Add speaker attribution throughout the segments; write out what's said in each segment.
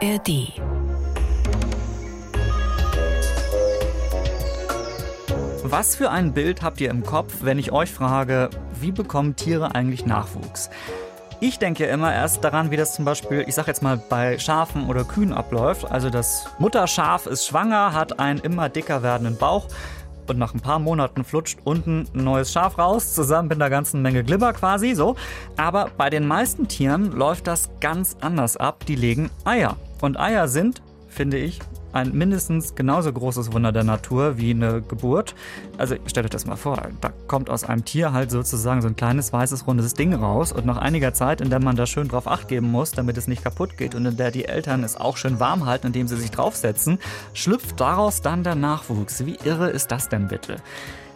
Speaker 1: ARD.
Speaker 2: Was für ein Bild habt ihr im Kopf, wenn ich euch frage, wie bekommen Tiere eigentlich Nachwuchs? Ich denke immer erst daran, wie das zum Beispiel, ich sag jetzt mal, bei Schafen oder Kühen abläuft. Also das Mutterschaf ist schwanger, hat einen immer dicker werdenden Bauch und nach ein paar Monaten flutscht unten ein neues Schaf raus, zusammen mit einer ganzen Menge Glibber quasi so. Aber bei den meisten Tieren läuft das ganz anders ab. Die legen Eier. Und Eier sind, finde ich, ein mindestens genauso großes Wunder der Natur wie eine Geburt. Also stellt euch das mal vor, da kommt aus einem Tier halt sozusagen so ein kleines weißes rundes Ding raus und nach einiger Zeit, in der man da schön drauf acht geben muss, damit es nicht kaputt geht und in der die Eltern es auch schön warm halten, indem sie sich draufsetzen, schlüpft daraus dann der Nachwuchs. Wie irre ist das denn bitte?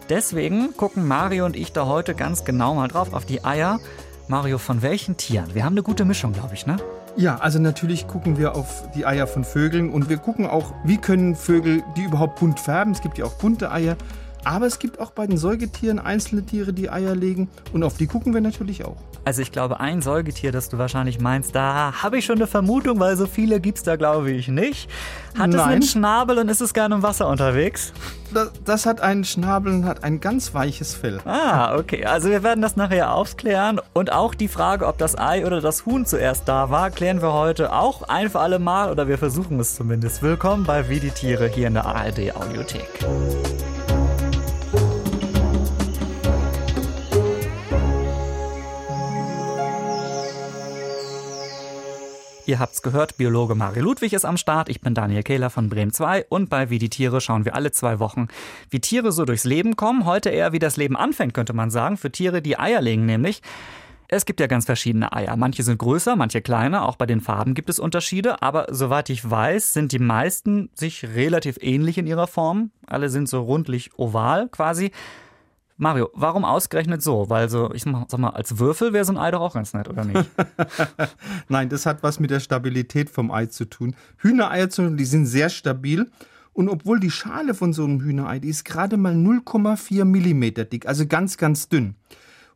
Speaker 2: Deswegen gucken Mario und ich da heute ganz genau mal drauf auf die Eier. Mario, von welchen Tieren? Wir haben eine gute Mischung, glaube ich, ne?
Speaker 3: Ja, also natürlich gucken wir auf die Eier von Vögeln und wir gucken auch, wie können Vögel die überhaupt bunt färben. Es gibt ja auch bunte Eier. Aber es gibt auch bei den Säugetieren einzelne Tiere, die Eier legen und auf die gucken wir natürlich auch.
Speaker 2: Also ich glaube, ein Säugetier, das du wahrscheinlich meinst, da habe ich schon eine Vermutung, weil so viele gibt es da, glaube ich, nicht. Hat Nein. es einen Schnabel und ist es gerne im Wasser unterwegs?
Speaker 3: Das, das, hat einen Schnabel und hat ein ganz weiches Fell.
Speaker 2: Ah, okay. Also wir werden das nachher aufklären. Und auch die Frage, ob das Ei oder das Huhn zuerst da war, klären wir heute auch ein für alle Mal oder wir versuchen es zumindest. Willkommen bei Wie die Tiere hier in der ARD Audiothek. Ihr habt's gehört, Biologe Mario Ludwig ist am Start. Ich bin Daniel Kehler von Bremen 2 und bei Wie die Tiere schauen wir alle zwei Wochen, wie Tiere so durchs Leben kommen. Heute eher, wie das Leben anfängt, könnte man sagen, für Tiere, die Eier legen nämlich. Es gibt ja ganz verschiedene Eier. Manche sind größer, manche kleiner. Auch bei den Farben gibt es Unterschiede. Aber soweit ich weiß, sind die meisten sich relativ ähnlich in ihrer Form. Alle sind so rundlich oval quasi. Mario, warum ausgerechnet so? Weil so, ich sag mal, als Würfel wäre so ein Ei doch auch ganz nett, oder nicht?
Speaker 3: Nein, das hat was mit der Stabilität vom Ei zu tun. Hühnereier, die sind sehr stabil. Und obwohl die Schale von so einem Hühnerei, die ist gerade mal 0,4 Millimeter dick, also ganz, ganz dünn.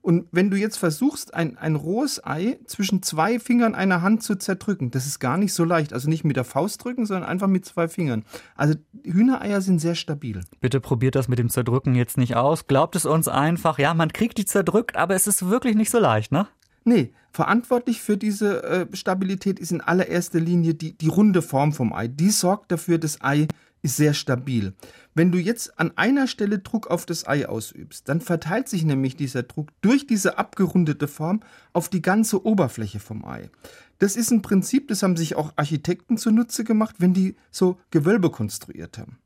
Speaker 3: Und wenn du jetzt versuchst, ein, ein rohes Ei zwischen zwei Fingern einer Hand zu zerdrücken, das ist gar nicht so leicht. Also nicht mit der Faust drücken, sondern einfach mit zwei Fingern. Also Hühnereier sind sehr stabil.
Speaker 2: Bitte probiert das mit dem Zerdrücken jetzt nicht aus. Glaubt es uns einfach. Ja, man kriegt die zerdrückt, aber es ist wirklich nicht so leicht, ne?
Speaker 3: Nee, verantwortlich für diese äh, Stabilität ist in allererster Linie die, die runde Form vom Ei. Die sorgt dafür, das Ei ist sehr stabil. Wenn du jetzt an einer Stelle Druck auf das Ei ausübst, dann verteilt sich nämlich dieser Druck durch diese abgerundete Form auf die ganze Oberfläche vom Ei. Das ist ein Prinzip, das haben sich auch Architekten zunutze gemacht, wenn die so Gewölbe konstruiert haben.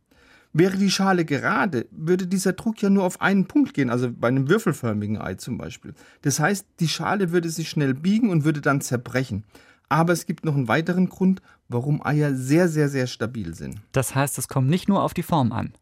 Speaker 3: Wäre die Schale gerade, würde dieser Druck ja nur auf einen Punkt gehen, also bei einem würfelförmigen Ei zum Beispiel. Das heißt, die Schale würde sich schnell biegen und würde dann zerbrechen. Aber es gibt noch einen weiteren Grund, warum Eier sehr, sehr, sehr stabil sind.
Speaker 2: Das heißt, es kommt nicht nur auf die Form an.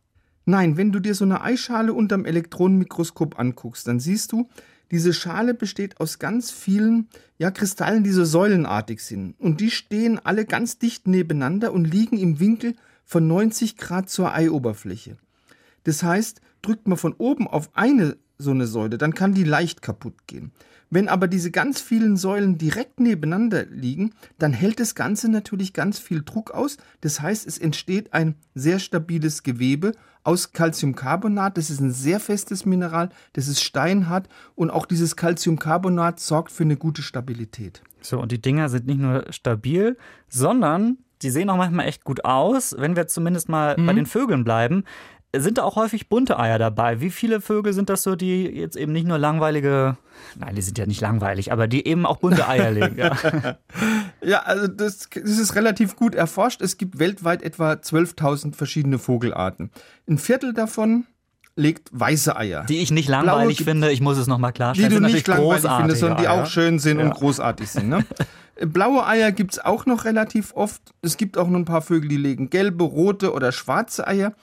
Speaker 3: Nein, wenn du dir so eine Eischale unterm Elektronenmikroskop anguckst, dann siehst du, diese Schale besteht aus ganz vielen ja, Kristallen, die so säulenartig sind. Und die stehen alle ganz dicht nebeneinander und liegen im Winkel von 90 Grad zur Eioberfläche. Das heißt, drückt man von oben auf eine so eine Säule, dann kann die leicht kaputt gehen. Wenn aber diese ganz vielen Säulen direkt nebeneinander liegen, dann hält das Ganze natürlich ganz viel Druck aus. Das heißt, es entsteht ein sehr stabiles Gewebe aus Calciumcarbonat. Das ist ein sehr festes Mineral, das ist steinhart und auch dieses Calciumcarbonat sorgt für eine gute Stabilität.
Speaker 2: So, und die Dinger sind nicht nur stabil, sondern die sehen auch manchmal echt gut aus, wenn wir zumindest mal mhm. bei den Vögeln bleiben sind da auch häufig bunte Eier dabei. Wie viele Vögel sind das so, die jetzt eben nicht nur langweilige, nein, die sind ja nicht langweilig, aber die eben auch bunte Eier legen? Ja,
Speaker 3: ja also das, das, ist relativ gut erforscht. Es gibt weltweit etwa 12.000 verschiedene Vogelarten. Ein Viertel davon legt weiße Eier.
Speaker 2: Die ich nicht langweilig Blaue finde, ich muss es nochmal klarstellen.
Speaker 3: Die du nicht langweilig findest, sondern die auch schön sind ja. und großartig sind. Ne? Blaue Eier gibt es auch noch relativ oft. Es gibt auch noch ein paar Vögel, die legen gelbe, rote oder schwarze Eier.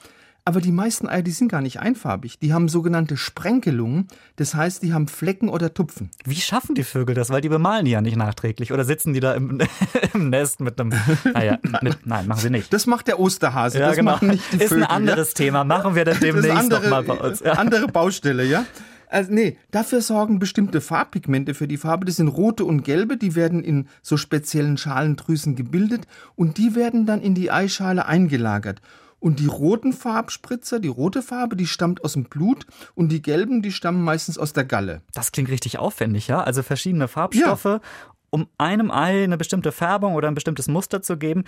Speaker 3: Aber die meisten Eier, die sind gar nicht einfarbig. Die haben sogenannte Sprenkelungen. Das heißt, die haben Flecken oder Tupfen.
Speaker 2: Wie schaffen die Vögel das? Weil die bemalen die ja nicht nachträglich. Oder sitzen die da im, im Nest mit einem. Naja, mit, nein, machen sie nicht.
Speaker 3: Das macht der Osterhase.
Speaker 2: Ja,
Speaker 3: das
Speaker 2: genau. machen nicht die Ist Vögel, ein anderes ja? Thema. Machen wir dann demnächst
Speaker 3: andere,
Speaker 2: mal bei uns.
Speaker 3: Ja. Andere Baustelle, ja. Also nee, dafür sorgen bestimmte Farbpigmente für die Farbe. Das sind rote und gelbe, die werden in so speziellen Schalendrüsen gebildet und die werden dann in die Eischale eingelagert. Und die roten Farbspritzer, die rote Farbe, die stammt aus dem Blut und die gelben, die stammen meistens aus der Galle.
Speaker 2: Das klingt richtig aufwendig, ja? Also verschiedene Farbstoffe, ja. um einem Ei eine bestimmte Färbung oder ein bestimmtes Muster zu geben.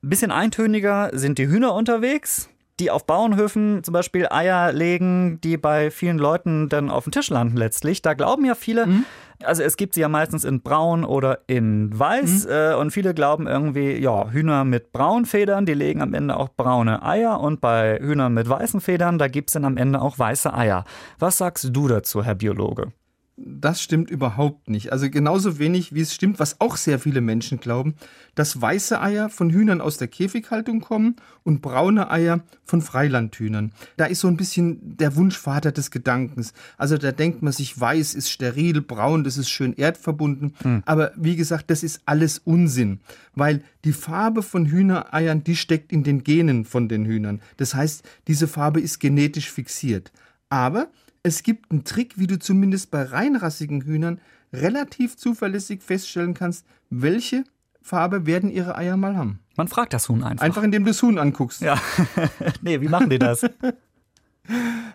Speaker 2: Bisschen eintöniger sind die Hühner unterwegs, die auf Bauernhöfen zum Beispiel Eier legen, die bei vielen Leuten dann auf dem Tisch landen letztlich. Da glauben ja viele, mhm. Also es gibt sie ja meistens in braun oder in weiß mhm. äh, und viele glauben irgendwie, ja, Hühner mit braunen Federn, die legen am Ende auch braune Eier und bei Hühnern mit weißen Federn, da gibt es dann am Ende auch weiße Eier. Was sagst du dazu, Herr Biologe?
Speaker 3: Das stimmt überhaupt nicht. Also genauso wenig, wie es stimmt, was auch sehr viele Menschen glauben, dass weiße Eier von Hühnern aus der Käfighaltung kommen und braune Eier von Freilandhühnern. Da ist so ein bisschen der Wunschvater des Gedankens. Also da denkt man sich, weiß ist steril, braun, das ist schön erdverbunden. Hm. Aber wie gesagt, das ist alles Unsinn, weil die Farbe von Hühnereiern, die steckt in den Genen von den Hühnern. Das heißt, diese Farbe ist genetisch fixiert. Aber es gibt einen Trick, wie du zumindest bei reinrassigen Hühnern relativ zuverlässig feststellen kannst, welche Farbe werden ihre Eier mal haben.
Speaker 2: Man fragt das Huhn einfach.
Speaker 3: Einfach indem du das Huhn anguckst.
Speaker 2: Ja. nee, wie machen die das?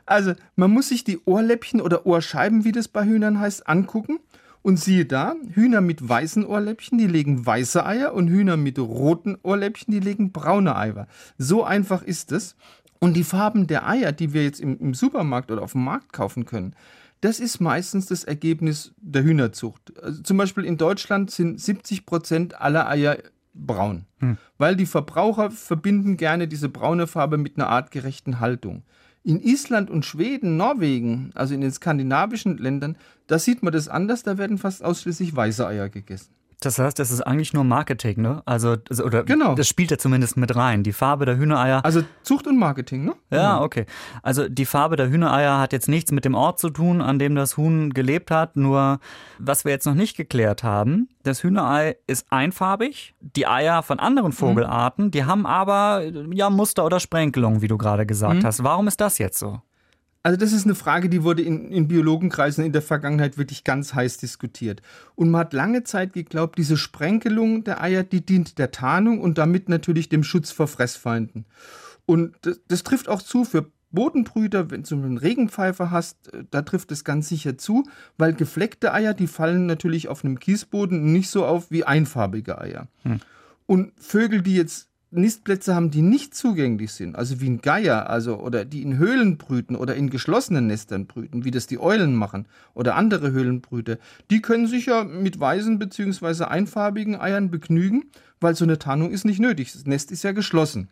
Speaker 3: Also, man muss sich die Ohrläppchen oder Ohrscheiben, wie das bei Hühnern heißt, angucken. Und siehe da, Hühner mit weißen Ohrläppchen, die legen weiße Eier und Hühner mit roten Ohrläppchen, die legen braune Eier. So einfach ist es. Und die Farben der Eier, die wir jetzt im, im Supermarkt oder auf dem Markt kaufen können, das ist meistens das Ergebnis der Hühnerzucht. Also zum Beispiel in Deutschland sind 70 Prozent aller Eier braun, hm. weil die Verbraucher verbinden gerne diese braune Farbe mit einer artgerechten Haltung. In Island und Schweden, Norwegen, also in den skandinavischen Ländern, da sieht man das anders, da werden fast ausschließlich weiße Eier gegessen.
Speaker 2: Das heißt, das ist eigentlich nur Marketing, ne? Also, oder
Speaker 3: genau.
Speaker 2: das spielt ja zumindest mit rein. Die Farbe der Hühnereier.
Speaker 3: Also Zucht und Marketing, ne?
Speaker 2: Ja, genau. okay. Also die Farbe der Hühnereier hat jetzt nichts mit dem Ort zu tun, an dem das Huhn gelebt hat. Nur, was wir jetzt noch nicht geklärt haben, das Hühnerei ist einfarbig. Die Eier von anderen mhm. Vogelarten, mhm. die haben aber ja Muster oder Sprenkelung, wie du gerade gesagt mhm. hast. Warum ist das jetzt so?
Speaker 3: Also das ist eine Frage, die wurde in, in, Biologenkreisen in der Vergangenheit wirklich ganz heiß diskutiert. Und man hat lange Zeit geglaubt, diese Sprenkelung der Eier, die dient der Tarnung und damit natürlich dem Schutz vor Fressfeinden. Und das, das trifft auch zu für Bodenbrüter, wenn du einen Regenpfeifer hast, äh, da trifft es ganz sicher zu, weil gefleckte Eier, die fallen natürlich auf einem Kiesboden nicht so auf wie einfarbige Eier. Hm. Und Vögel, die jetzt Nistplätze haben, die nicht zugänglich sind, also wie ein Geier, also oder die in Höhlen brüten oder in geschlossenen Nestern brüten, wie das die Eulen machen oder andere Höhlenbrüter, die können sich ja mit weißen bzw. einfarbigen Eiern begnügen, weil so eine Tarnung ist nicht nötig. Das Nest ist ja geschlossen.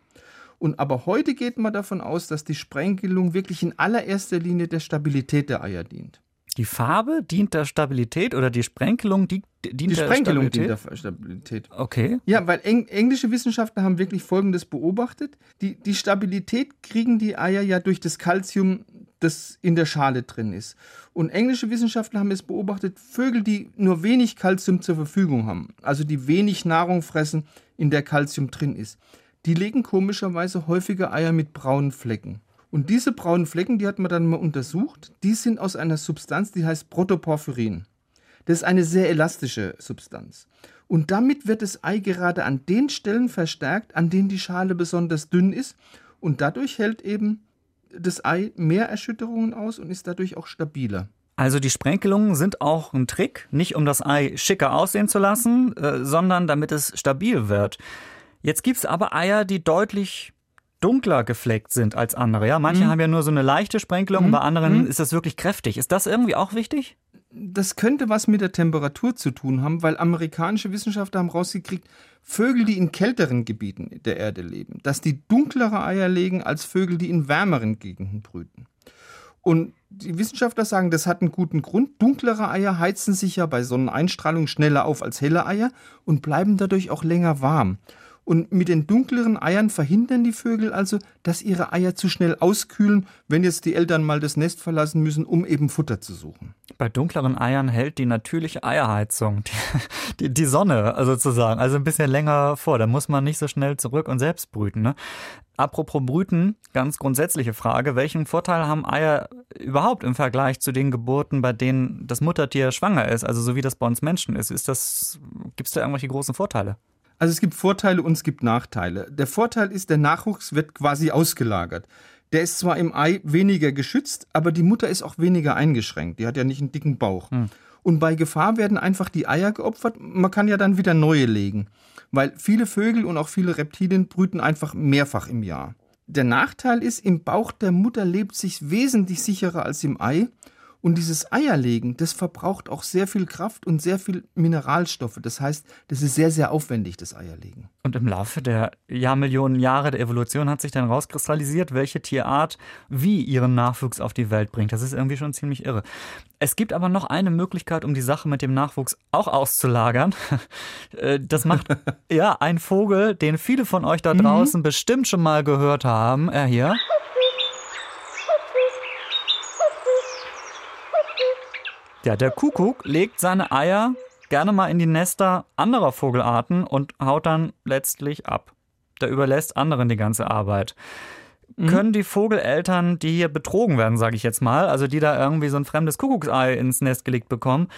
Speaker 3: Und aber heute geht man davon aus, dass die Sprenkelung wirklich in allererster Linie der Stabilität der Eier dient.
Speaker 2: Die Farbe dient der Stabilität oder die Sprenkelung dient, dient
Speaker 3: die Sprenkelung
Speaker 2: der
Speaker 3: Stabilität? dient der Stabilität.
Speaker 2: Okay.
Speaker 3: Ja, weil eng, englische Wissenschaftler haben wirklich Folgendes beobachtet. Die, die Stabilität kriegen die Eier ja durch das Kalzium, das in der Schale drin ist. Und englische Wissenschaftler haben es beobachtet, Vögel, die nur wenig Kalzium zur Verfügung haben, also die wenig Nahrung fressen, in der Kalzium drin ist, die legen komischerweise häufiger Eier mit braunen Flecken. Und diese braunen Flecken, die hat man dann mal untersucht, die sind aus einer Substanz, die heißt Protoporphyrin. Das ist eine sehr elastische Substanz. Und damit wird das Ei gerade an den Stellen verstärkt, an denen die Schale besonders dünn ist. Und dadurch hält eben das Ei mehr Erschütterungen aus und ist dadurch auch stabiler.
Speaker 2: Also die Sprenkelungen sind auch ein Trick, nicht um das Ei schicker aussehen zu lassen, äh, sondern damit es stabil wird. Jetzt gibt es aber Eier, die deutlich dunkler gefleckt sind als andere. Ja, manche mhm. haben ja nur so eine leichte Sprenkelung, mhm. bei anderen mhm. ist das wirklich kräftig. Ist das irgendwie auch wichtig?
Speaker 3: Das könnte was mit der Temperatur zu tun haben, weil amerikanische Wissenschaftler haben rausgekriegt, Vögel, die in kälteren Gebieten der Erde leben, dass die dunklere Eier legen als Vögel, die in wärmeren Gegenden brüten. Und die Wissenschaftler sagen, das hat einen guten Grund. Dunklere Eier heizen sich ja bei Sonneneinstrahlung schneller auf als helle Eier und bleiben dadurch auch länger warm. Und mit den dunkleren Eiern verhindern die Vögel also, dass ihre Eier zu schnell auskühlen, wenn jetzt die Eltern mal das Nest verlassen müssen, um eben Futter zu suchen.
Speaker 2: Bei dunkleren Eiern hält die natürliche Eierheizung, die, die, die Sonne sozusagen, also ein bisschen länger vor. Da muss man nicht so schnell zurück und selbst brüten. Ne? Apropos Brüten, ganz grundsätzliche Frage. Welchen Vorteil haben Eier überhaupt im Vergleich zu den Geburten, bei denen das Muttertier schwanger ist, also so wie das bei uns Menschen ist? Ist gibt es da irgendwelche großen Vorteile?
Speaker 3: Also es gibt Vorteile und es gibt Nachteile. Der Vorteil ist, der Nachwuchs wird quasi ausgelagert. Der ist zwar im Ei weniger geschützt, aber die Mutter ist auch weniger eingeschränkt. Die hat ja nicht einen dicken Bauch. Hm. Und bei Gefahr werden einfach die Eier geopfert. Man kann ja dann wieder neue legen weil viele Vögel und auch viele Reptilien brüten einfach mehrfach im Jahr. Der Nachteil ist, im Bauch der Mutter lebt sich wesentlich sicherer als im Ei und dieses Eierlegen, das verbraucht auch sehr viel Kraft und sehr viel Mineralstoffe. Das heißt, das ist sehr, sehr aufwendig, das Eierlegen.
Speaker 2: Und im Laufe der Jahrmillionen Jahre der Evolution hat sich dann rauskristallisiert, welche Tierart wie ihren Nachwuchs auf die Welt bringt. Das ist irgendwie schon ziemlich irre. Es gibt aber noch eine Möglichkeit, um die Sache mit dem Nachwuchs auch auszulagern. Äh, das macht ja ein Vogel, den viele von euch da mhm. draußen mhm. bestimmt schon mal gehört haben. Er hier. Ja, der Kuckuck legt seine Eier gerne mal in die Nester anderer Vogelarten und haut dann letztlich ab. Der überlässt anderen die ganze Arbeit. Mhm. Können die Vogeleltern, die hier betrogen werden, sage ich jetzt mal, also die da irgendwie so ein fremdes Kuckucksei ins Nest gelegt bekommen,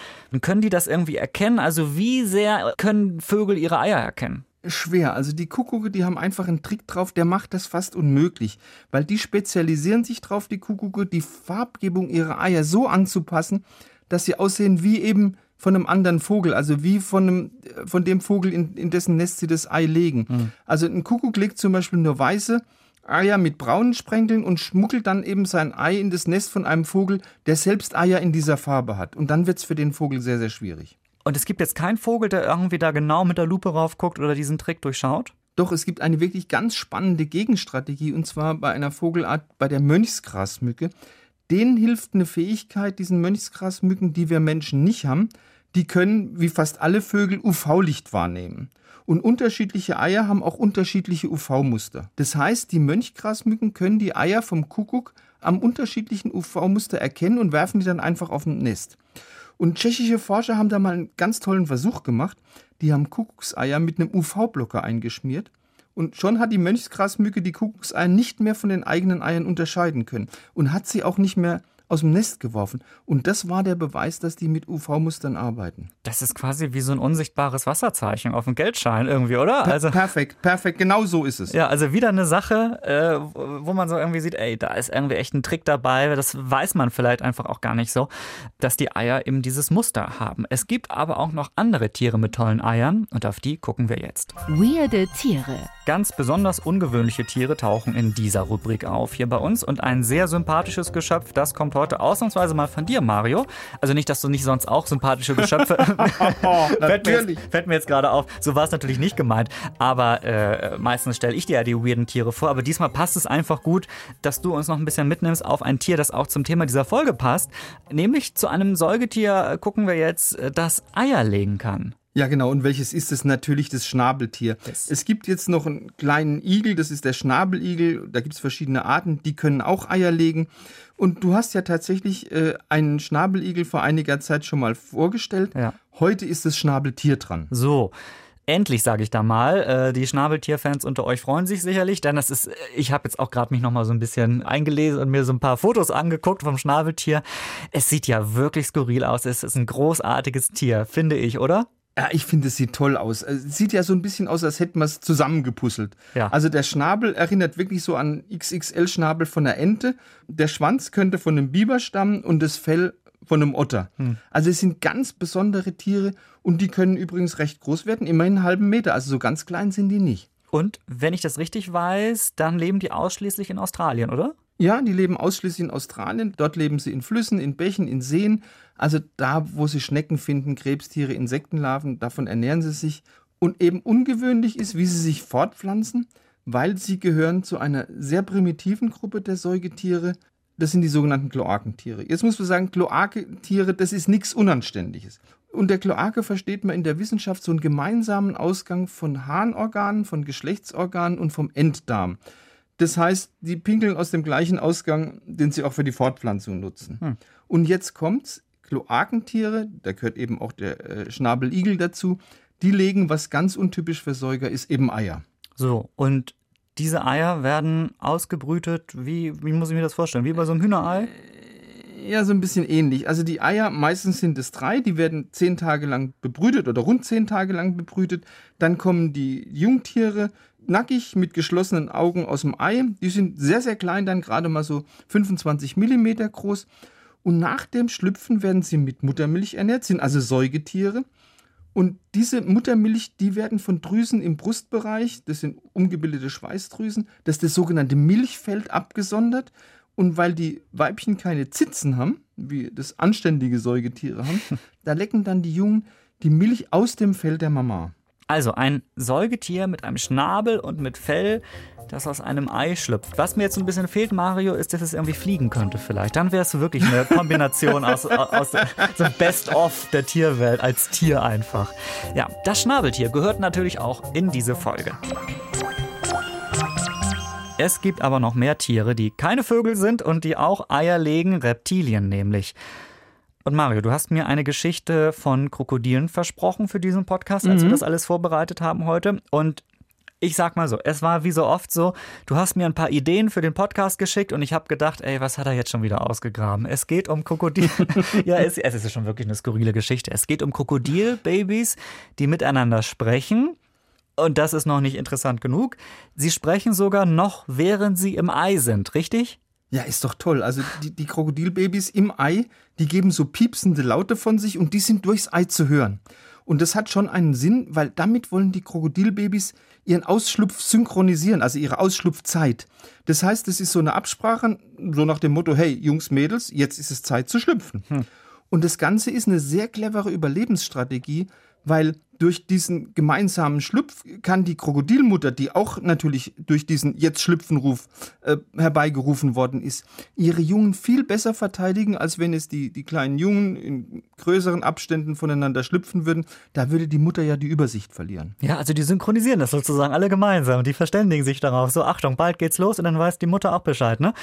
Speaker 2: können die das irgendwie erkennen? Also wie sehr können Vögel ihre Eier erkennen?
Speaker 3: schwer. Also die Kuckucke, die haben einfach einen Trick drauf, der macht das fast unmöglich, weil die spezialisieren sich drauf, die Kuckucke, die Farbgebung ihrer Eier so anzupassen, dass sie aussehen wie eben von einem anderen Vogel, also wie von, einem, von dem Vogel, in, in dessen Nest sie das Ei legen. Mhm. Also ein Kuckuck legt zum Beispiel nur weiße Eier mit braunen Sprenkeln und schmuggelt dann eben sein Ei in das Nest von einem Vogel, der selbst Eier in dieser Farbe hat. Und dann wird es für den Vogel sehr, sehr schwierig.
Speaker 2: Und es gibt jetzt keinen Vogel, der irgendwie da genau mit der Lupe raufguckt oder diesen Trick durchschaut?
Speaker 3: Doch, es gibt eine wirklich ganz spannende Gegenstrategie und zwar bei einer Vogelart, bei der Mönchsgrasmücke denen hilft eine Fähigkeit, diesen Mönchsgrasmücken, die wir Menschen nicht haben. Die können, wie fast alle Vögel, UV-Licht wahrnehmen. Und unterschiedliche Eier haben auch unterschiedliche UV-Muster. Das heißt, die Mönchgrasmücken können die Eier vom Kuckuck am unterschiedlichen UV-Muster erkennen und werfen die dann einfach auf ein Nest. Und tschechische Forscher haben da mal einen ganz tollen Versuch gemacht. Die haben Kuckuckseier mit einem UV-Blocker eingeschmiert und schon hat die Mönchsgrasmücke die Kuckuckseier nicht mehr von den eigenen Eiern unterscheiden können und hat sie auch nicht mehr aus dem Nest geworfen. Und das war der Beweis, dass die mit UV-Mustern arbeiten.
Speaker 2: Das ist quasi wie so ein unsichtbares Wasserzeichen auf dem Geldschein irgendwie, oder?
Speaker 3: Also, perfekt, perfekt, genau so ist es.
Speaker 2: Ja, also wieder eine Sache, äh, wo man so irgendwie sieht, ey, da ist irgendwie echt ein Trick dabei. Das weiß man vielleicht einfach auch gar nicht so, dass die Eier eben dieses Muster haben. Es gibt aber auch noch andere Tiere mit tollen Eiern und auf die gucken wir jetzt.
Speaker 1: Weirde Tiere.
Speaker 2: Ganz besonders ungewöhnliche Tiere tauchen in dieser Rubrik auf hier bei uns und ein sehr sympathisches Geschöpf, das kommt heute ausnahmsweise mal von dir, Mario. Also nicht, dass du nicht sonst auch sympathische Geschöpfe. oh, fällt, mir jetzt, fällt mir jetzt gerade auf. So war es natürlich nicht gemeint. Aber äh, meistens stelle ich dir ja die weirden Tiere vor. Aber diesmal passt es einfach gut, dass du uns noch ein bisschen mitnimmst auf ein Tier, das auch zum Thema dieser Folge passt. Nämlich zu einem Säugetier gucken wir jetzt, äh, das Eier legen kann.
Speaker 3: Ja, genau. Und welches ist es? Natürlich das Schnabeltier. Yes. Es gibt jetzt noch einen kleinen Igel, das ist der Schnabeligel. Da gibt es verschiedene Arten, die können auch Eier legen. Und du hast ja tatsächlich äh, einen Schnabeligel vor einiger Zeit schon mal vorgestellt. Ja. Heute ist das Schnabeltier dran.
Speaker 2: So. Endlich, sage ich da mal. Äh, die Schnabeltierfans unter euch freuen sich sicherlich, denn das ist, ich habe jetzt auch gerade mich noch mal so ein bisschen eingelesen und mir so ein paar Fotos angeguckt vom Schnabeltier. Es sieht ja wirklich skurril aus. Es ist ein großartiges Tier, finde ich, oder?
Speaker 3: Ja, ich finde, es sieht toll aus. Es sieht ja so ein bisschen aus, als hätten wir es zusammengepuzzelt. Ja. Also der Schnabel erinnert wirklich so an XXL-Schnabel von einer Ente. Der Schwanz könnte von einem Biber stammen und das Fell von einem Otter. Hm. Also es sind ganz besondere Tiere und die können übrigens recht groß werden, immerhin einen halben Meter. Also so ganz klein sind die nicht.
Speaker 2: Und wenn ich das richtig weiß, dann leben die ausschließlich in Australien, oder?
Speaker 3: Ja, die leben ausschließlich in Australien. Dort leben sie in Flüssen, in Bächen, in Seen. Also da, wo sie Schnecken finden, Krebstiere, Insektenlarven, davon ernähren sie sich. Und eben ungewöhnlich ist, wie sie sich fortpflanzen, weil sie gehören zu einer sehr primitiven Gruppe der Säugetiere. Das sind die sogenannten Kloakentiere. Jetzt muss man sagen, Kloakentiere, das ist nichts Unanständiges. Unter Kloake versteht man in der Wissenschaft so einen gemeinsamen Ausgang von Harnorganen, von Geschlechtsorganen und vom Enddarm. Das heißt, die pinkeln aus dem gleichen Ausgang, den sie auch für die Fortpflanzung nutzen. Hm. Und jetzt kommt's, Kloakentiere, da gehört eben auch der äh, Schnabeligel dazu, die legen, was ganz untypisch für Säuger ist, eben Eier.
Speaker 2: So, und diese Eier werden ausgebrütet, wie, wie muss ich mir das vorstellen? Wie bei so einem Hühnerei?
Speaker 3: Ja, so ein bisschen ähnlich. Also die Eier, meistens sind es drei, die werden zehn Tage lang bebrütet oder rund zehn Tage lang bebrütet. Dann kommen die Jungtiere nackig mit geschlossenen Augen aus dem Ei. Die sind sehr, sehr klein, dann gerade mal so 25 Millimeter groß. Und nach dem Schlüpfen werden sie mit Muttermilch ernährt, sind also Säugetiere. Und diese Muttermilch, die werden von Drüsen im Brustbereich, das sind umgebildete Schweißdrüsen, das ist das sogenannte Milchfeld abgesondert. Und weil die Weibchen keine Zitzen haben, wie das anständige Säugetiere haben, da lecken dann die Jungen die Milch aus dem Fell der Mama.
Speaker 2: Also ein Säugetier mit einem Schnabel und mit Fell, das aus einem Ei schlüpft. Was mir jetzt ein bisschen fehlt, Mario, ist, dass es irgendwie fliegen könnte vielleicht. Dann wäre es wirklich eine Kombination aus, aus so Best-of der Tierwelt als Tier einfach. Ja, das Schnabeltier gehört natürlich auch in diese Folge. Es gibt aber noch mehr Tiere, die keine Vögel sind und die auch Eier legen, Reptilien nämlich. Und Mario, du hast mir eine Geschichte von Krokodilen versprochen für diesen Podcast, als mhm. wir das alles vorbereitet haben heute. Und ich sag mal so, es war wie so oft so, du hast mir ein paar Ideen für den Podcast geschickt und ich habe gedacht, ey, was hat er jetzt schon wieder ausgegraben? Es geht um Krokodil. ja, es, es ist schon wirklich eine skurrile Geschichte. Es geht um Krokodilbabys, die miteinander sprechen. Und das ist noch nicht interessant genug. Sie sprechen sogar noch, während sie im Ei sind, richtig?
Speaker 3: Ja, ist doch toll. Also die, die Krokodilbabys im Ei, die geben so piepsende Laute von sich und die sind durchs Ei zu hören. Und das hat schon einen Sinn, weil damit wollen die Krokodilbabys ihren Ausschlupf synchronisieren, also ihre Ausschlupfzeit. Das heißt, es ist so eine Absprache, so nach dem Motto, hey, Jungs, Mädels, jetzt ist es Zeit zu schlüpfen. Hm. Und das Ganze ist eine sehr clevere Überlebensstrategie, weil durch diesen gemeinsamen Schlupf kann die Krokodilmutter, die auch natürlich durch diesen jetzt Schlüpfenruf äh, herbeigerufen worden ist, ihre Jungen viel besser verteidigen, als wenn es die, die kleinen Jungen in größeren Abständen voneinander schlüpfen würden. Da würde die Mutter ja die Übersicht verlieren.
Speaker 2: Ja, also die synchronisieren das sozusagen alle gemeinsam die verständigen sich darauf. So, Achtung, bald geht's los und dann weiß die Mutter auch Bescheid, ne?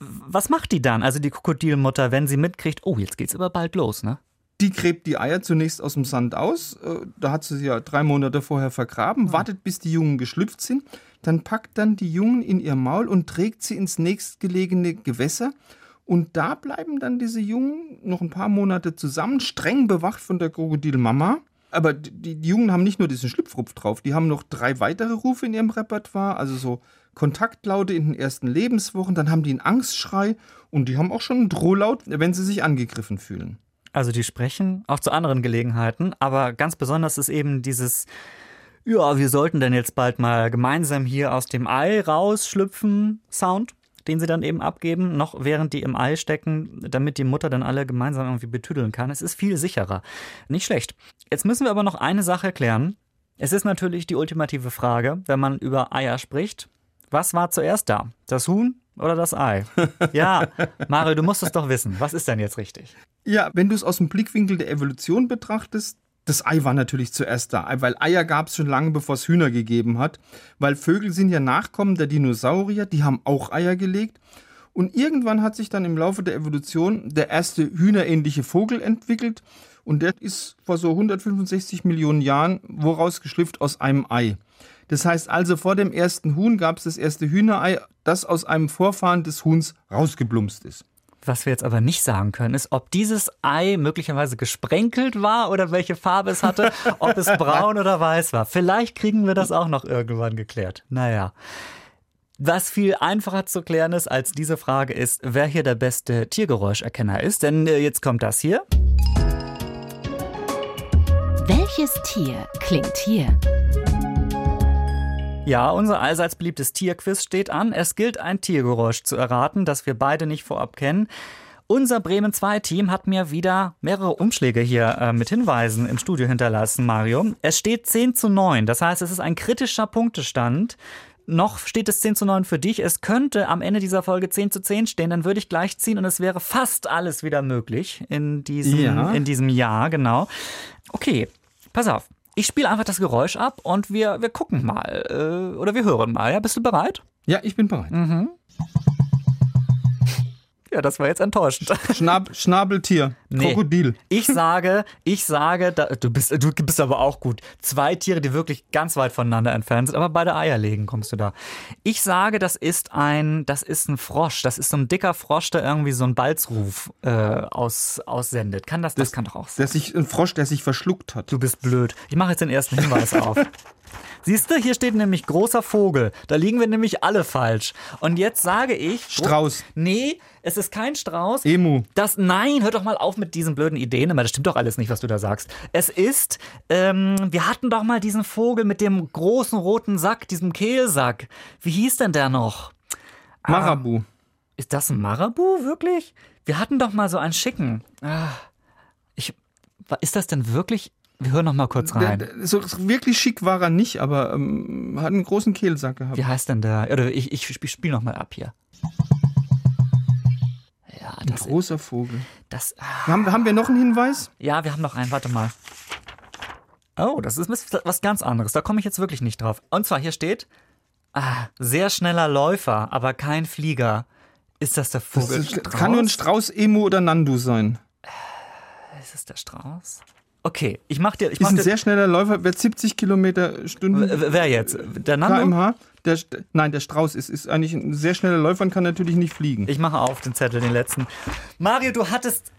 Speaker 2: Was macht die dann, also die Krokodilmutter, wenn sie mitkriegt, oh, jetzt geht's aber bald los, ne?
Speaker 3: Die gräbt die Eier zunächst aus dem Sand aus. Äh, da hat sie sie ja drei Monate vorher vergraben, mhm. wartet, bis die Jungen geschlüpft sind. Dann packt dann die Jungen in ihr Maul und trägt sie ins nächstgelegene Gewässer. Und da bleiben dann diese Jungen noch ein paar Monate zusammen, streng bewacht von der Krokodilmama. Aber die, die Jungen haben nicht nur diesen Schlüpfrupf drauf, die haben noch drei weitere Rufe in ihrem Repertoire, also so Kontaktlaute in den ersten Lebenswochen, dann haben die einen Angstschrei und die haben auch schon einen Drohlaut, wenn sie sich angegriffen fühlen.
Speaker 2: Also die sprechen auch zu anderen Gelegenheiten, aber ganz besonders ist eben dieses, ja, wir sollten dann jetzt bald mal gemeinsam hier aus dem Ei rausschlüpfen, Sound, den sie dann eben abgeben, noch während die im Ei stecken, damit die Mutter dann alle gemeinsam irgendwie betüdeln kann. Es ist viel sicherer. Nicht schlecht. Jetzt müssen wir aber noch eine Sache klären. Es ist natürlich die ultimative Frage, wenn man über Eier spricht. Was war zuerst da? Das Huhn oder das Ei? Ja, Mario, du musst es doch wissen. Was ist denn jetzt richtig?
Speaker 3: Ja, wenn du es aus dem Blickwinkel der Evolution betrachtest, das Ei war natürlich zuerst da, weil Eier gab es schon lange, bevor es Hühner gegeben hat. Weil Vögel sind ja Nachkommen der Dinosaurier, die haben auch Eier gelegt. Und irgendwann hat sich dann im Laufe der Evolution der erste hühnerähnliche Vogel entwickelt. Und der ist vor so 165 Millionen Jahren woraus geschlüpft aus einem Ei. Das heißt also, vor dem ersten Huhn gab es das erste Hühnerei, das aus einem Vorfahren des Huhns rausgeblumpst ist.
Speaker 2: Was wir jetzt aber nicht sagen können, ist, ob dieses Ei möglicherweise gesprenkelt war oder welche Farbe es hatte, ob es braun oder weiß war. Vielleicht kriegen wir das auch noch irgendwann geklärt. Naja. Was viel einfacher zu klären ist als diese Frage ist, wer hier der beste Tiergeräuscherkenner ist. Denn äh, jetzt kommt das hier.
Speaker 1: Welches Tier klingt hier?
Speaker 2: Ja, unser allseits beliebtes Tierquiz steht an. Es gilt ein Tiergeräusch zu erraten, das wir beide nicht vorab kennen. Unser Bremen 2 Team hat mir wieder mehrere Umschläge hier äh, mit Hinweisen im Studio hinterlassen, Mario. Es steht 10 zu 9, das heißt, es ist ein kritischer Punktestand. noch steht es 10 zu 9 für dich. Es könnte am Ende dieser Folge 10 zu 10 stehen, dann würde ich gleich ziehen und es wäre fast alles wieder möglich in diesem,
Speaker 3: Ja.
Speaker 2: in diesem Jahr, genau. Okay, pass auf. Ich spiele einfach das Geräusch ab und wir, wir gucken mal. Äh, oder wir hören mal. Ja, bist du bereit?
Speaker 3: Ja, ich bin bereit.
Speaker 2: Ja, das war jetzt enttäuschend.
Speaker 3: Schnab Schnabeltier,
Speaker 2: Nee.
Speaker 3: Krokodil.
Speaker 2: Ich sage, ich sage, da, du, bist, du bist aber auch gut. Zwei Tiere, die wirklich ganz weit voneinander entfernt sind, aber beide Eier legen kommst du da. Ich sage, das ist ein, das ist ein Frosch. Das ist so ein dicker Frosch, der irgendwie so einen Balzruf äh, aus, aussendet. Kann das, das, kann doch auch sein.
Speaker 3: Der sich, ein Frosch, der sich verschluckt hat.
Speaker 2: Du bist blöd. Ich mache jetzt den ersten Hinweis auf. Siehst du, hier steht nämlich großer Vogel. Da liegen wir nämlich alle falsch. Und jetzt sage ich.
Speaker 3: Strauß.
Speaker 2: Nee, es ist kein Strauß.
Speaker 3: Emu.
Speaker 2: Das, nein, hör doch mal auf mit diesen blöden Ideen. immer. Das stimmt doch alles nicht, was du da sagst. Es ist, ähm, wir hatten doch mal diesen Vogel mit dem großen roten Sack, diesem Kehlsack. Wie hieß denn der noch?
Speaker 3: Marabu.
Speaker 2: Ist das ein Marabu, wirklich? Wir hatten doch mal so einen schicken. Ah, ich, ist das denn wirklich? Wir hören noch mal kurz rein.
Speaker 3: so wirklich schick war er nicht, aber ähm, hat einen großen Kehlsack gehabt.
Speaker 2: Wie heißt denn der? Oder ich, ich spiel, spiel noch mal ab hier. Ja,
Speaker 3: Ein
Speaker 2: das,
Speaker 3: großer Vogel.
Speaker 2: das, ah.
Speaker 3: Haben, haben wir noch einen Hinweis?
Speaker 2: Ja, wir haben noch einen. Warte mal. Oh, das ist was ganz anderes. Da komme ich jetzt wirklich nicht drauf. Und zwar hier steht, ah, sehr schneller Läufer, aber kein Flieger. Ist das der
Speaker 3: Das
Speaker 2: Vogel?
Speaker 3: ist, kann nur ein Strauß, Emu oder Nandu sein.
Speaker 2: Ist es der Strauß? Okay, ich mach dir, ich
Speaker 3: Ist
Speaker 2: mach
Speaker 3: ein
Speaker 2: dir,
Speaker 3: sehr schneller Läufer, wird 70 Kilometer Stunden
Speaker 2: W- wer jetzt? Der Nando?
Speaker 3: kmh. Der, nein, der Strauß ist, ist eigentlich ein sehr schneller Läufer und kann natürlich nicht fliegen.
Speaker 2: Ich mache auf den Zettel, den letzten. Mario, du hattest,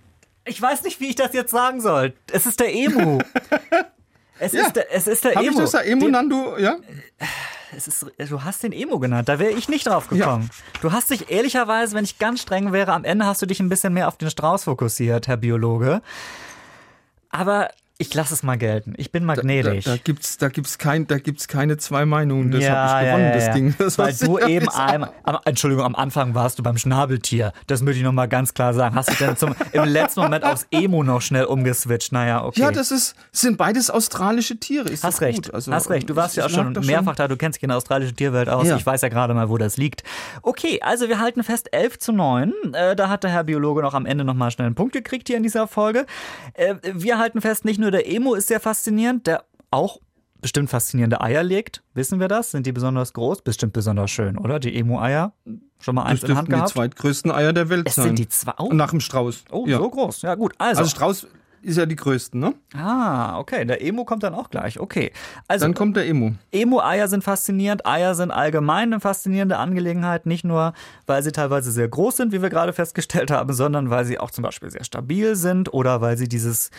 Speaker 2: ich weiß nicht, wie ich das jetzt sagen soll. Es ist der Emu. Es,
Speaker 3: Ja.
Speaker 2: ist, der, es ist der
Speaker 3: ich
Speaker 2: Emo.
Speaker 3: das da Emu,
Speaker 2: Den-
Speaker 3: Nandu? Ja?
Speaker 2: Es ist, du hast den Emo genannt, da wäre ich nicht drauf gekommen. Du hast dich ehrlicherweise, wenn ich ganz streng wäre, am Ende hast du dich ein bisschen mehr auf den Strauß fokussiert, Herr Biologe. Aber ich lasse es mal gelten. Ich bin mal gnädig.
Speaker 3: Da, da gibt's, da gibt's kein, da gibt's keine zwei Meinungen. Das
Speaker 2: ja,
Speaker 3: habe ich gewonnen,
Speaker 2: ja,
Speaker 3: das
Speaker 2: ja.
Speaker 3: Ding. Das
Speaker 2: Weil du eben einmal, am, Entschuldigung, am Anfang warst du beim Schnabeltier. Das möchte ich nochmal ganz klar sagen. Hast du denn zum, im letzten Moment aufs Emo noch schnell umgeswitcht? Naja, okay.
Speaker 3: Ja, das ist, sind beides australische Tiere. Ist
Speaker 2: Hast recht.
Speaker 3: Also,
Speaker 2: hast recht. Du warst ja auch schon
Speaker 3: das
Speaker 2: mehrfach da, du kennst dich in der australischen Tierwelt aus. Ich weiß ja gerade mal, wo das liegt. Okay, also wir halten fest, 11 zu 9. Äh, da hat der Herr Biologe noch am Ende nochmal schnell einen Punkt gekriegt hier in dieser Folge. Äh, wir halten fest, nicht nur der Emo ist sehr faszinierend, der auch bestimmt faszinierende Eier legt. Wissen wir das? Sind die besonders groß? Bestimmt besonders schön, oder? Die Emo-Eier? Schon mal
Speaker 3: Das
Speaker 2: eins in der Hand
Speaker 3: dürften die
Speaker 2: gehabt?
Speaker 3: zweitgrößten Eier der Welt
Speaker 2: Es
Speaker 3: sein.
Speaker 2: sind die zwei. Oh,
Speaker 3: Nach dem Strauß.
Speaker 2: oh
Speaker 3: ja.
Speaker 2: so groß. Ja, gut. Also,
Speaker 3: Also Strauß ist ja die größten, ne?
Speaker 2: ah, okay. Der Emo kommt dann auch gleich. Okay. Also,
Speaker 3: Dann kommt der Emu.
Speaker 2: Emo-Eier sind faszinierend. Eier sind allgemein eine faszinierende Angelegenheit. Nicht nur, weil sie teilweise sehr groß sind, wie wir gerade festgestellt haben, sondern weil sie auch zum Beispiel sehr stabil sind oder weil sie dieses,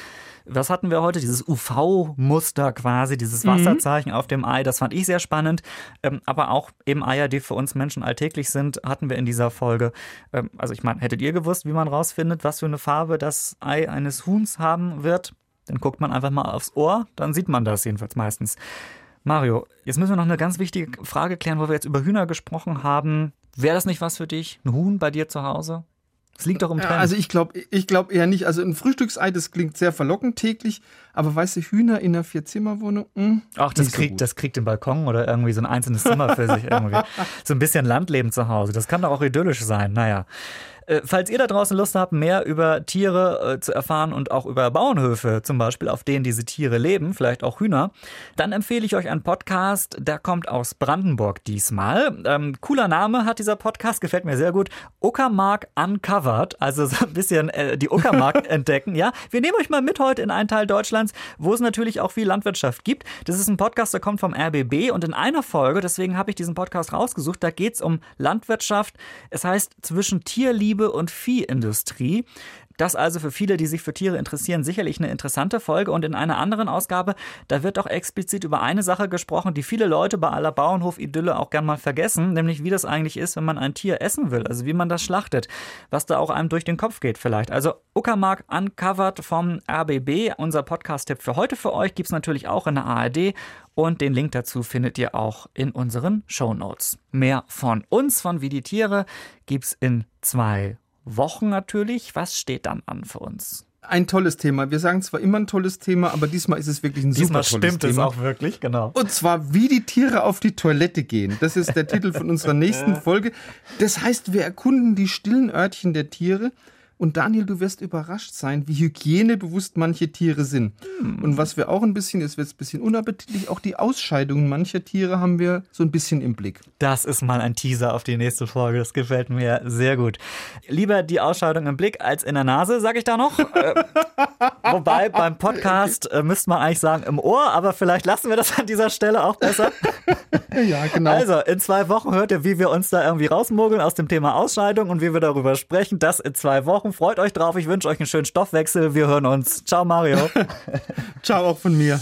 Speaker 2: was hatten wir heute? Dieses UV-Muster quasi, dieses Wasserzeichen auf dem Ei. Das fand ich sehr spannend. Ähm, aber auch eben Eier, die für uns Menschen alltäglich sind, hatten wir in dieser Folge. Ähm, also ich meine, hättet ihr gewusst, wie man rausfindet, was für eine Farbe das Ei eines Huhns haben wird? Dann guckt man einfach mal aufs Ohr, dann sieht man das jedenfalls meistens. Mario, jetzt müssen wir noch eine ganz wichtige Frage klären, wo wir jetzt über Hühner gesprochen haben. Wäre das nicht was für dich? Ein Huhn bei dir zu Hause? Es liegt doch im Trend.
Speaker 3: also ich glaube ich glaub eher nicht. Also ein Frühstücksei, das klingt sehr verlockend täglich, aber weißt du, Hühner in einer Vierzimmerwohnung, hm,
Speaker 2: Ach, das
Speaker 3: so
Speaker 2: kriegt,
Speaker 3: gut.
Speaker 2: das kriegt den Balkon oder irgendwie so ein einzelnes Zimmer für sich irgendwie. So ein bisschen Landleben zu Hause. Das kann doch auch idyllisch sein. Naja. Äh, Falls ihr da draußen Lust habt, mehr über Tiere äh, zu erfahren und auch über Bauernhöfe zum Beispiel, auf denen diese Tiere leben, vielleicht auch Hühner, dann empfehle ich euch einen Podcast, der kommt aus Brandenburg diesmal. Ähm, cooler Name hat dieser Podcast, gefällt mir sehr gut. Uckermark Uncovered, also so ein bisschen äh, die Uckermark entdecken. Ja, wir nehmen euch mal mit heute in einen Teil Deutschlands, wo es natürlich auch viel Landwirtschaft gibt. Das ist ein Podcast, der kommt vom RBB und in einer Folge, deswegen habe ich diesen Podcast rausgesucht, da geht es um Landwirtschaft. Es heißt zwischen Tierliebe und Viehindustrie. Das also für viele, die sich für Tiere interessieren, sicherlich eine interessante Folge. Und in einer anderen Ausgabe, da wird auch explizit über eine Sache gesprochen, die viele Leute bei aller Bauernhof-Idylle auch gern mal vergessen, nämlich wie das eigentlich ist, wenn man ein Tier essen will, also wie man das schlachtet, was da auch einem durch den Kopf geht vielleicht. Also Uckermark Uncovered vom RBB, unser Podcast-Tipp für heute für euch, gibt's natürlich auch in der ARD und den Link dazu findet ihr auch in unseren Shownotes. Mehr von uns, von Wie die Tiere, gibt's in zwei Wochen natürlich. Was steht dann an für uns?
Speaker 3: ein tolles Thema. Wir sagen zwar immer ein tolles Thema, aber diesmal ist es wirklich ein
Speaker 2: diesmal
Speaker 3: super tolles
Speaker 2: stimmt
Speaker 3: Thema.
Speaker 2: es auch wirklich, genau.
Speaker 3: Und zwar, wie die Tiere auf die Toilette gehen. Das ist der Titel von unserer nächsten Folge. Das heißt, wir erkunden die stillen Örtchen der Tiere. Und Daniel, du wirst überrascht sein, wie hygienebewusst manche Tiere sind. Und was wir auch ein bisschen, es wird ein bisschen unappetitlich, auch die Ausscheidungen mancher Tiere haben wir so ein bisschen im Blick.
Speaker 2: Das ist mal ein Teaser auf die nächste Folge. Das gefällt mir sehr gut. Lieber die Ausscheidung im Blick als in der Nase, sage ich da noch. Wobei beim Podcast äh, müsste man eigentlich sagen im Ohr, aber vielleicht lassen wir das an dieser Stelle auch besser.
Speaker 3: Ja, genau.
Speaker 2: Also, in zwei Wochen hört ihr, wie wir uns da irgendwie rausmogeln aus dem Thema Ausscheidung und wie wir darüber sprechen. Das in zwei Wochen. Freut euch drauf. Ich wünsche euch einen schönen Stoffwechsel. Wir hören uns. Ciao, Mario.
Speaker 3: Ciao auch von mir.